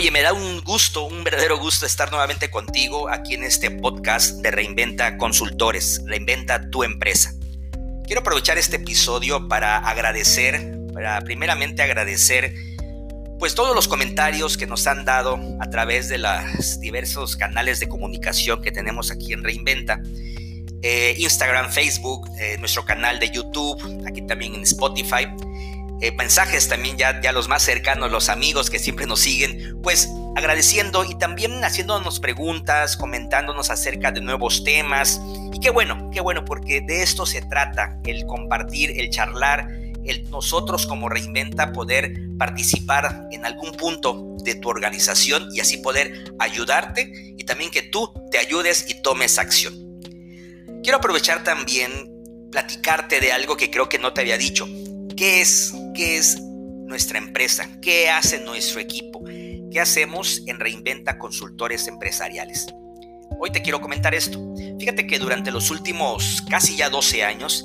Oye, me da un gusto, un verdadero gusto estar nuevamente contigo aquí en este podcast de Reinventa Consultores, Reinventa tu empresa. Quiero aprovechar este episodio para agradecer, para primeramente agradecer pues todos los comentarios que nos han dado a través de los diversos canales de comunicación que tenemos aquí en Reinventa. Eh, Instagram, Facebook, eh, nuestro canal de YouTube, aquí también en Spotify. Eh, mensajes también ya, ya los más cercanos, los amigos que siempre nos siguen, pues agradeciendo y también haciéndonos preguntas, comentándonos acerca de nuevos temas. Y qué bueno, qué bueno, porque de esto se trata, el compartir, el charlar, el nosotros como Reinventa poder participar en algún punto de tu organización y así poder ayudarte y también que tú te ayudes y tomes acción. Quiero aprovechar también platicarte de algo que creo que no te había dicho. ¿Qué es qué es nuestra empresa, qué hace nuestro equipo, qué hacemos en Reinventa Consultores Empresariales. Hoy te quiero comentar esto. Fíjate que durante los últimos casi ya 12 años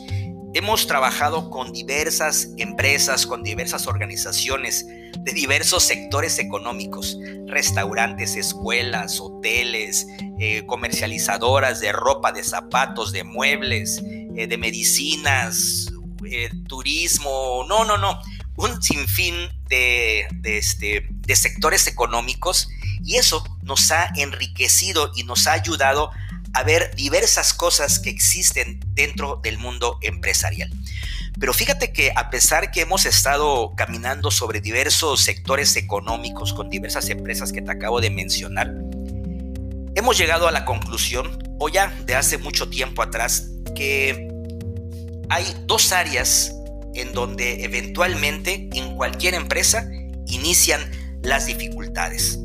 hemos trabajado con diversas empresas, con diversas organizaciones de diversos sectores económicos, restaurantes, escuelas, hoteles, eh, comercializadoras de ropa, de zapatos, de muebles, eh, de medicinas, eh, turismo, no, no, no, un sinfín de, de, este, de sectores económicos y eso nos ha enriquecido y nos ha ayudado a ver diversas cosas que existen dentro del mundo empresarial. Pero fíjate que a pesar que hemos estado caminando sobre diversos sectores económicos con diversas empresas que te acabo de mencionar, hemos llegado a la conclusión, o ya de hace mucho tiempo atrás, que hay dos áreas en donde eventualmente en cualquier empresa inician las dificultades.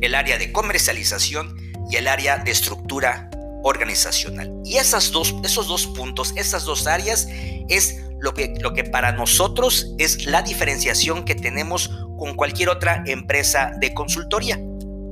El área de comercialización y el área de estructura organizacional. Y esas dos, esos dos puntos, esas dos áreas es lo que, lo que para nosotros es la diferenciación que tenemos con cualquier otra empresa de consultoría.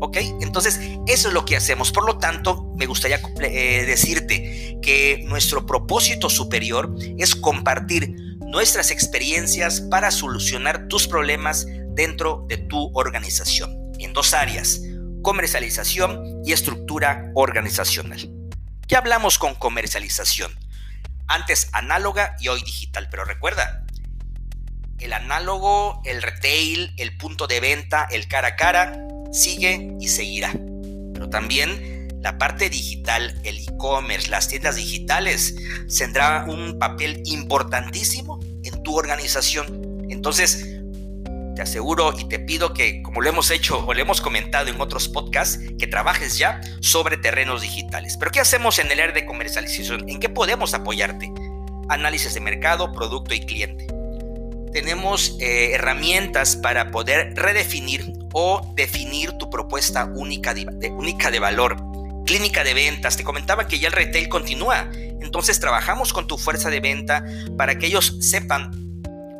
¿Ok? Entonces, eso es lo que hacemos. Por lo tanto, me gustaría eh, decirte que nuestro propósito superior es compartir nuestras experiencias para solucionar tus problemas dentro de tu organización, en dos áreas, comercialización y estructura organizacional. ¿Qué hablamos con comercialización? Antes análoga y hoy digital, pero recuerda, el análogo, el retail, el punto de venta, el cara a cara, sigue y seguirá. Pero también la parte digital, el e-commerce, las tiendas digitales, tendrá un papel importantísimo en tu organización. Entonces, te aseguro y te pido que, como lo hemos hecho o lo hemos comentado en otros podcasts, que trabajes ya sobre terrenos digitales. Pero ¿qué hacemos en el área de comercialización? ¿En qué podemos apoyarte? Análisis de mercado, producto y cliente. Tenemos eh, herramientas para poder redefinir o definir tu propuesta única de, única de valor. Clínica de ventas, te comentaba que ya el retail continúa, entonces trabajamos con tu fuerza de venta para que ellos sepan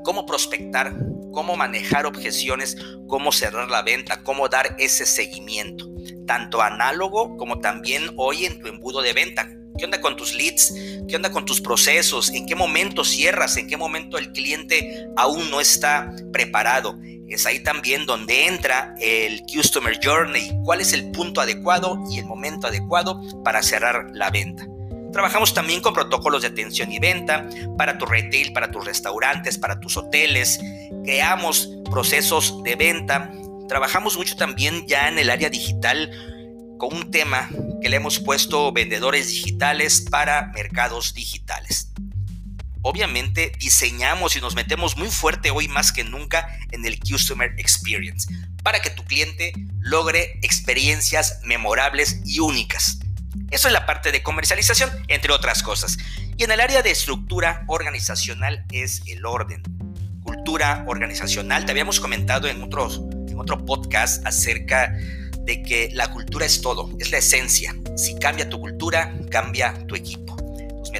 cómo prospectar, cómo manejar objeciones, cómo cerrar la venta, cómo dar ese seguimiento, tanto análogo como también hoy en tu embudo de venta. ¿Qué onda con tus leads? ¿Qué onda con tus procesos? ¿En qué momento cierras? ¿En qué momento el cliente aún no está preparado? Es ahí también donde entra el Customer Journey, cuál es el punto adecuado y el momento adecuado para cerrar la venta. Trabajamos también con protocolos de atención y venta para tu retail, para tus restaurantes, para tus hoteles. Creamos procesos de venta. Trabajamos mucho también ya en el área digital con un tema que le hemos puesto vendedores digitales para mercados digitales obviamente diseñamos y nos metemos muy fuerte hoy más que nunca en el Customer Experience para que tu cliente logre experiencias memorables y únicas. Eso es la parte de comercialización, entre otras cosas. Y en el área de estructura organizacional es el orden. Cultura organizacional, te habíamos comentado en, en otro podcast acerca de que la cultura es todo, es la esencia. Si cambia tu cultura, cambia tu equipo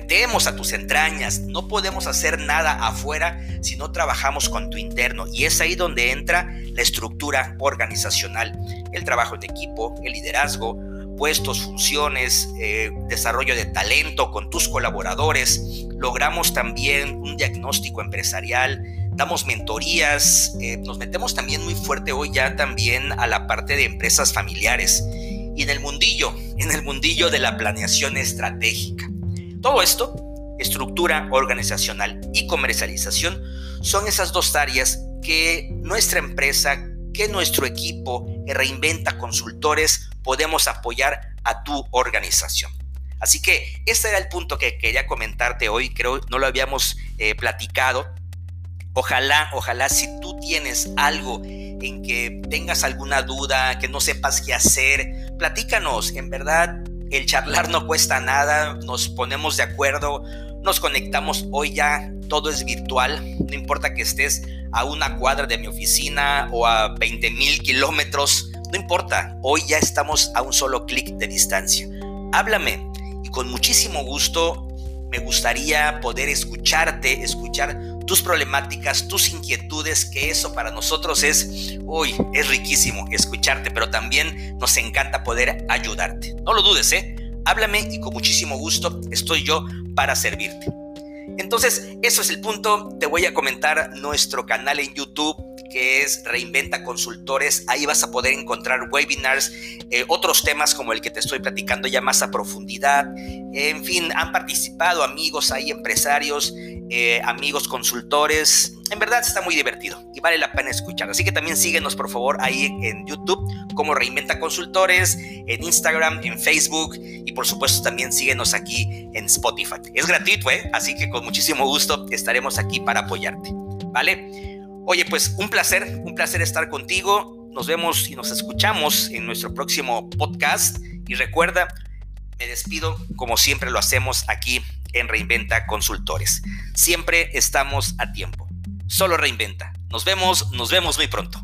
metemos a tus entrañas. No podemos hacer nada afuera si no trabajamos con tu interno. Y es ahí donde entra la estructura organizacional, el trabajo en equipo, el liderazgo, puestos, funciones, eh, desarrollo de talento con tus colaboradores. Logramos también un diagnóstico empresarial damos mentorías, eh, nos metemos también muy fuerte hoy ya también a la parte de empresas familiares y en el mundillo, en el mundillo de la planeación estratégica. Todo esto, estructura organizacional y comercialización, son esas dos áreas que nuestra empresa, que nuestro equipo Reinventa Consultores podemos apoyar a tu organización. Así que este era el punto que quería comentarte hoy, creo no lo habíamos eh, platicado. Ojalá, ojalá si tú tienes algo en que tengas alguna duda, que no sepas qué hacer, platícanos. En verdad, el charlar no cuesta nada, nos ponemos de acuerdo, nos conectamos. Hoy ya todo es virtual, no importa que estés a una cuadra de mi oficina o a 20 mil kilómetros, no importa, hoy ya estamos a un solo clic de distancia. Háblame y con muchísimo gusto me gustaría poder escucharte, escuchar tus problemáticas, tus inquietudes, que eso para nosotros es, uy, es riquísimo escucharte, pero también nos encanta poder ayudarte. No lo dudes, ¿eh? Háblame y con muchísimo gusto estoy yo para servirte. Entonces, eso es el punto. Te voy a comentar nuestro canal en YouTube que es Reinventa Consultores. Ahí vas a poder encontrar webinars, eh, otros temas como el que te estoy platicando ya más a profundidad. En fin, han participado amigos ahí, empresarios, eh, amigos consultores. En verdad está muy divertido y vale la pena escuchar. Así que también síguenos por favor ahí en YouTube como Reinventa Consultores, en Instagram, en Facebook y por supuesto también síguenos aquí en Spotify. Es gratuito, ¿eh? Así que con muchísimo gusto estaremos aquí para apoyarte. ¿Vale? Oye, pues un placer, un placer estar contigo. Nos vemos y nos escuchamos en nuestro próximo podcast. Y recuerda, me despido como siempre lo hacemos aquí en Reinventa Consultores. Siempre estamos a tiempo. Solo reinventa. Nos vemos, nos vemos muy pronto.